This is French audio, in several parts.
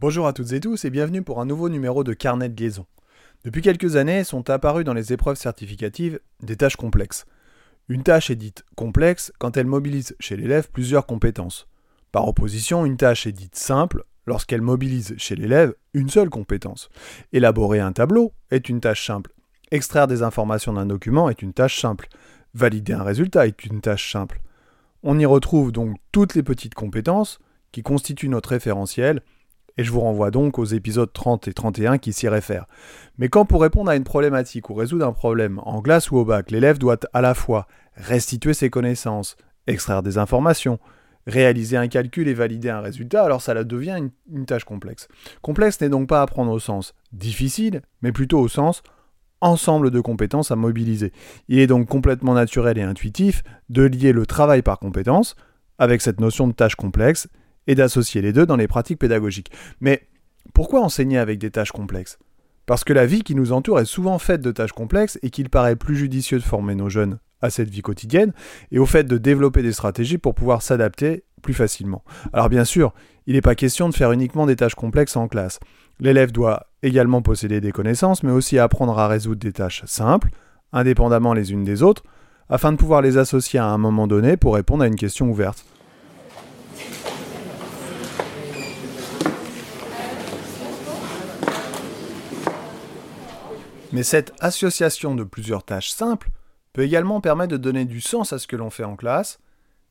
Bonjour à toutes et tous et bienvenue pour un nouveau numéro de Carnet de liaison. Depuis quelques années sont apparues dans les épreuves certificatives des tâches complexes. Une tâche est dite complexe quand elle mobilise chez l'élève plusieurs compétences. Par opposition, une tâche est dite simple lorsqu'elle mobilise chez l'élève une seule compétence. Élaborer un tableau est une tâche simple. Extraire des informations d'un document est une tâche simple. Valider un résultat est une tâche simple. On y retrouve donc toutes les petites compétences qui constituent notre référentiel et je vous renvoie donc aux épisodes 30 et 31 qui s'y réfèrent. Mais quand pour répondre à une problématique ou résoudre un problème en glace ou au bac, l'élève doit à la fois restituer ses connaissances, extraire des informations, réaliser un calcul et valider un résultat, alors ça devient une, tâche complexe. Complexe n'est donc pas à prendre au sens difficile, mais plutôt au sens ensemble de compétences à mobiliser. Il est donc complètement naturel et intuitif de lier le travail par compétences avec cette notion de tâche complexe et d'associer les deux dans les pratiques pédagogiques. Mais pourquoi enseigner avec des tâches complexes? Parce que la vie qui nous entoure est souvent faite de tâches complexes et qu'il paraît plus judicieux de former nos jeunes à cette vie quotidienne et au fait de développer des stratégies pour pouvoir s'adapter plus facilement. Alors bien sûr, il n'est pas question de faire uniquement des tâches complexes en classe. L'élève doit également posséder des connaissances, mais aussi apprendre à résoudre des tâches simples, indépendamment les unes des autres, afin de pouvoir les associer à un moment donné pour répondre à une question ouverte. Mais cette association de plusieurs tâches simples peut également permettre de donner du sens à ce que l'on fait en classe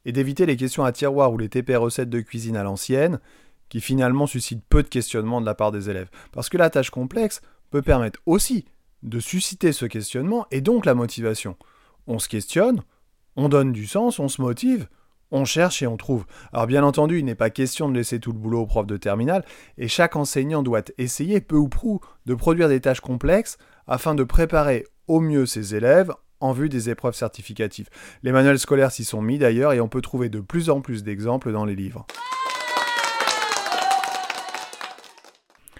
et d'éviter les questions à tiroir ou les TP recettes de cuisine à l'ancienne qui finalement suscitent peu de questionnements de la part des élèves. Parce que la tâche complexe peut permettre aussi de susciter ce questionnement et donc la motivation. On se questionne, on donne du sens, on se motive, on cherche et on trouve. Alors bien entendu, il n'est pas question de laisser tout le boulot au prof de terminale, et chaque enseignant doit essayer, peu ou prou, de produire des tâches complexes afin de préparer au mieux ses élèves en vue des épreuves certificatives. Les manuels scolaires s'y sont mis d'ailleurs et on peut trouver de plus en plus d'exemples dans les livres.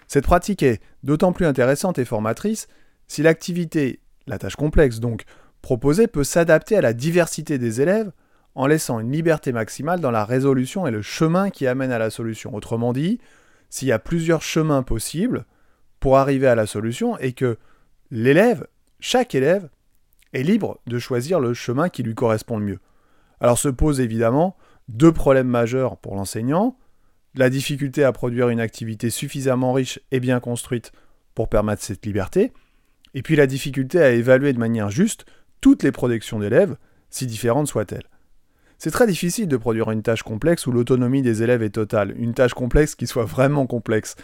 Cette pratique est d'autant plus intéressante et formatrice si l'activité, la tâche complexe donc, proposée peut s'adapter à la diversité des élèves en laissant une liberté maximale dans la résolution et le chemin qui amène à la solution. Autrement dit, s'il y a plusieurs chemins possibles pour arriver à la solution et que l'élève, chaque élève, est libre de choisir le chemin qui lui correspond le mieux. Alors se posent évidemment deux problèmes majeurs pour l'enseignant, la difficulté à produire une activité suffisamment riche et bien construite pour permettre cette liberté, et puis la difficulté à évaluer de manière juste toutes les productions d'élèves, si différentes soient-elles. C'est très difficile de produire une tâche complexe où l'autonomie des élèves est totale, une tâche complexe qui soit vraiment complexe.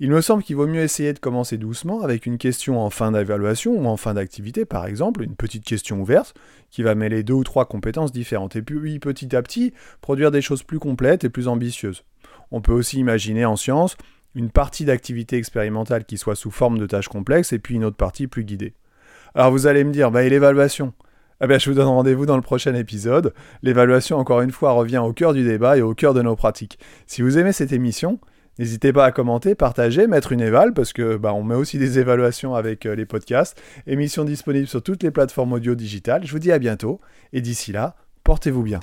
Il me semble qu'il vaut mieux essayer de commencer doucement avec une question en fin d'évaluation ou en fin d'activité par exemple, une petite question ouverte qui va mêler deux ou trois compétences différentes et puis petit à petit produire des choses plus complètes et plus ambitieuses. On peut aussi imaginer en sciences une partie d'activité expérimentale qui soit sous forme de tâches complexes et puis une autre partie plus guidée. Alors vous allez me dire, bah et l'évaluation? Bien, je vous donne rendez-vous dans le prochain épisode. L'évaluation, encore une fois, revient au cœur du débat et au cœur de nos pratiques. Si vous aimez cette émission, N'hésitez pas à commenter, partager, mettre une éval, parce que bah, met aussi des évaluations avec euh, les podcasts. Émission disponible sur toutes les plateformes audio digitales. Je vous dis à bientôt, et d'ici là, portez-vous bien.